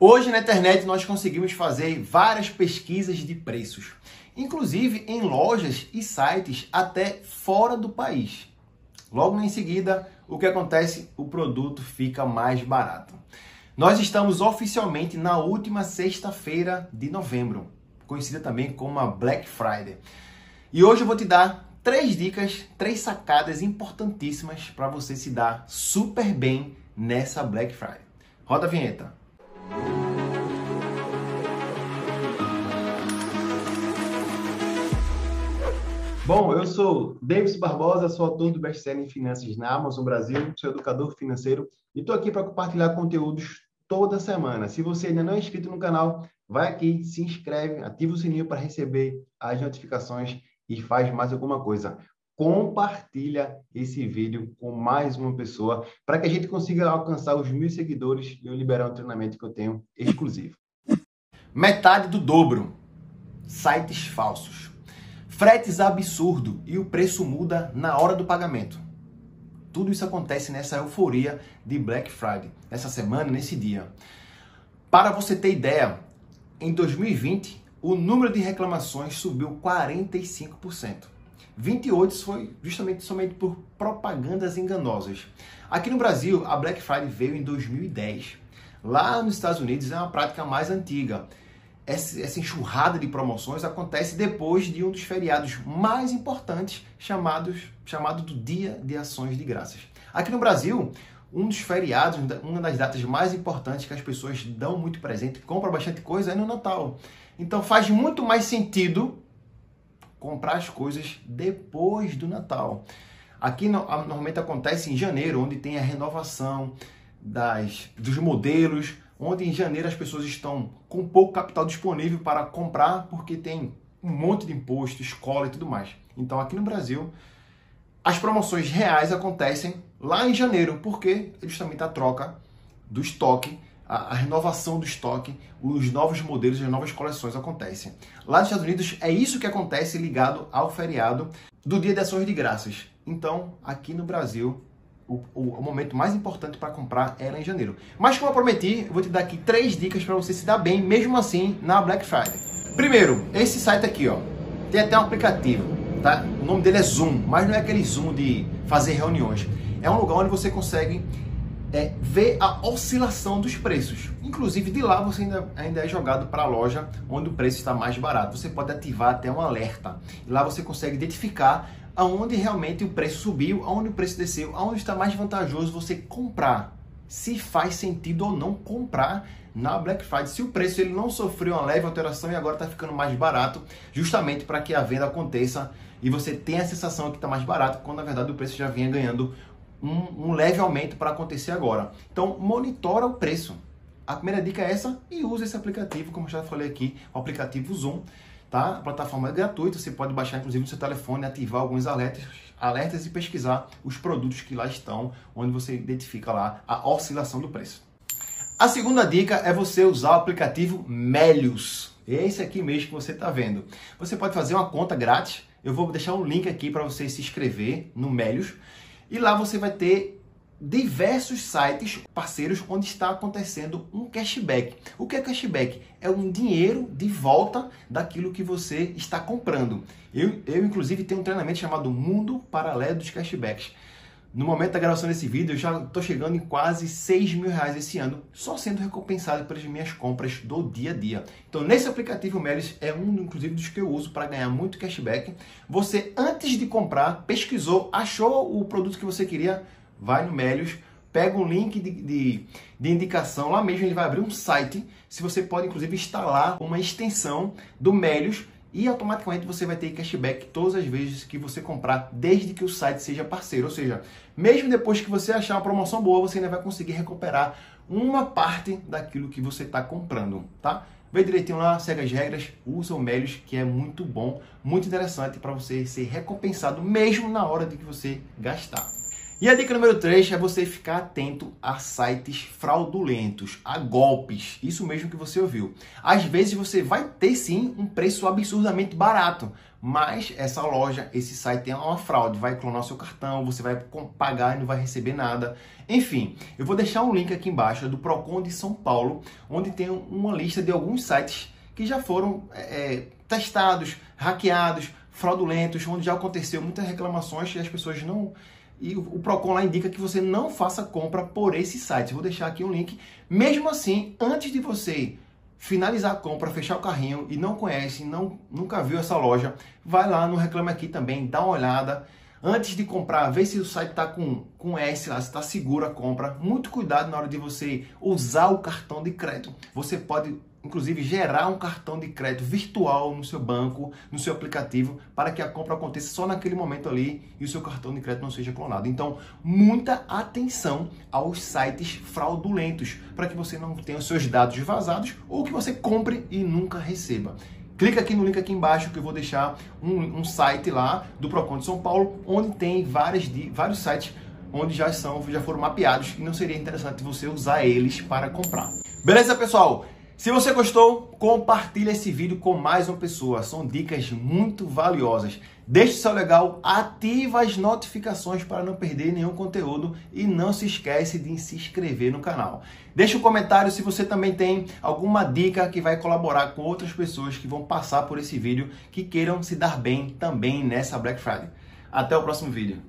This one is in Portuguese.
Hoje na internet nós conseguimos fazer várias pesquisas de preços, inclusive em lojas e sites até fora do país. Logo em seguida, o que acontece? O produto fica mais barato. Nós estamos oficialmente na última sexta-feira de novembro, conhecida também como a Black Friday. E hoje eu vou te dar três dicas, três sacadas importantíssimas para você se dar super bem nessa Black Friday. Roda a vinheta. Bom, eu sou Davis Barbosa, sou autor do best-seller em finanças na Amazon Brasil, sou educador financeiro e estou aqui para compartilhar conteúdos toda semana. Se você ainda não é inscrito no canal, vai aqui, se inscreve, ativa o sininho para receber as notificações e faz mais alguma coisa. Compartilha esse vídeo com mais uma pessoa para que a gente consiga alcançar os mil seguidores e eu liberar um treinamento que eu tenho exclusivo. Metade do dobro. Sites falsos. Fretes absurdo e o preço muda na hora do pagamento. Tudo isso acontece nessa euforia de Black Friday, nessa semana, nesse dia. Para você ter ideia, em 2020, o número de reclamações subiu 45%. 28 foi justamente somente por propagandas enganosas. Aqui no Brasil, a Black Friday veio em 2010. Lá nos Estados Unidos é uma prática mais antiga. Essa enxurrada de promoções acontece depois de um dos feriados mais importantes, chamados, chamado do Dia de Ações de Graças. Aqui no Brasil, um dos feriados, uma das datas mais importantes que as pessoas dão muito presente, compram bastante coisa, é no Natal. Então faz muito mais sentido comprar as coisas depois do Natal. Aqui normalmente acontece em janeiro, onde tem a renovação das, dos modelos, onde em janeiro as pessoas estão com pouco capital disponível para comprar porque tem um monte de imposto, escola e tudo mais. Então aqui no Brasil as promoções reais acontecem lá em janeiro, porque é justamente a troca do estoque a, a, renovação do estoque, os novos modelos, as novas coleções acontecem. Lá nos Estados Unidos é isso que acontece ligado ao feriado do Dia de Ações de Graças. Então, aqui no Brasil, o, o, o momento mais importante para comprar lá em janeiro. Mas como eu prometi, eu vou te dar aqui três dicas para você se dar bem, mesmo assim, na Black Friday. Primeiro, esse site aqui, ó, tem até um aplicativo, tá? O nome dele é Zoom, mas não é aquele Zoom de fazer reuniões. É um lugar onde você consegue é, ver a oscilação dos preços. Inclusive, de lá você ainda, ainda é jogado para a loja onde o preço está mais barato. Você pode ativar até um alerta. Lá você consegue identificar aonde realmente o preço subiu, aonde o preço desceu, aonde está mais vantajoso você comprar. Se faz sentido ou não comprar na Black Friday. Se o preço ele não sofreu uma leve alteração e agora está ficando mais barato, justamente para que a venda aconteça e você tenha a sensação que está mais barato, quando na verdade o preço já vinha ganhando um, um leve aumento para acontecer agora. Então, monitora o preço. A primeira dica é essa e use esse aplicativo, como já falei aqui, o aplicativo Zoom. Tá? A plataforma é gratuita, você pode baixar inclusive no seu telefone, ativar alguns alertas, alertas e pesquisar os produtos que lá estão, onde você identifica lá a oscilação do preço. A segunda dica é você usar o aplicativo Melius. Esse aqui mesmo que você está vendo. Você pode fazer uma conta grátis. Eu vou deixar um link aqui para você se inscrever no Melius. E lá você vai ter diversos sites parceiros onde está acontecendo um cashback. O que é cashback? É um dinheiro de volta daquilo que você está comprando. Eu, eu inclusive, tenho um treinamento chamado Mundo Paralelo dos Cashbacks. No momento da gravação desse vídeo, eu já estou chegando em quase 6 mil reais esse ano, só sendo recompensado pelas minhas compras do dia a dia. Então, nesse aplicativo Melis é um, inclusive, dos que eu uso para ganhar muito cashback. Você, antes de comprar, pesquisou, achou o produto que você queria, vai no Melios, pega um link de, de, de, indicação, lá mesmo ele vai abrir um site, se você pode inclusive instalar uma extensão do Melios e automaticamente você vai ter cashback todas as vezes que você comprar, desde que o site seja parceiro. Ou seja, mesmo depois que você achar uma promoção boa, você ainda vai conseguir recuperar uma parte daquilo que você está comprando, tá? Vê direitinho lá, segue as regras, usa o Melios, que é muito bom, muito interessante para você ser recompensado mesmo na hora de que você gastar. E a dica número 3 é você ficar atento a sites fraudulentos, a golpes. Isso mesmo que você ouviu. Às vezes você vai ter sim um preço absurdamente barato, mas essa loja, esse site é uma fraude, vai clonar seu cartão, você vai pagar e não vai receber nada. Enfim, eu vou deixar um link aqui embaixo do Procon de São Paulo, onde tem uma lista de alguns sites que já foram é, testados, hackeados, fraudulentos, onde já aconteceu muitas reclamações e as pessoas não e o Procon lá indica que você não faça compra por esse site. Vou deixar aqui um link. Mesmo assim, antes de você finalizar a compra, fechar o carrinho e não conhece, não, nunca viu essa loja, vai lá no Reclame Aqui também, dá uma olhada. Antes de comprar, vê se o site está com, com S lá, se está seguro a compra. Muito cuidado na hora de você usar o cartão de crédito. Você pode inclusive gerar um cartão de crédito virtual no seu banco, no seu aplicativo, para que a compra aconteça só naquele momento ali e o seu cartão de crédito não seja clonado. Então, muita atenção aos sites fraudulentos, para que você não tenha os seus dados vazados ou que você compre e nunca receba. Clica aqui no link aqui embaixo que eu vou deixar um, um site lá do Procon de São Paulo, onde tem várias, vários sites onde já são já foram mapeados e não seria interessante você usar eles para comprar. Beleza, pessoal? Se você gostou, compartilhe esse vídeo com mais uma pessoa. São dicas muito valiosas. Deixe seu legal, ativa as notificações para não perder nenhum conteúdo e não se esquece de se inscrever no canal. Deixe um comentário se você também tem alguma dica que vai colaborar com outras pessoas que vão passar por esse vídeo que queiram se dar bem também nessa Black Friday. Até o próximo vídeo.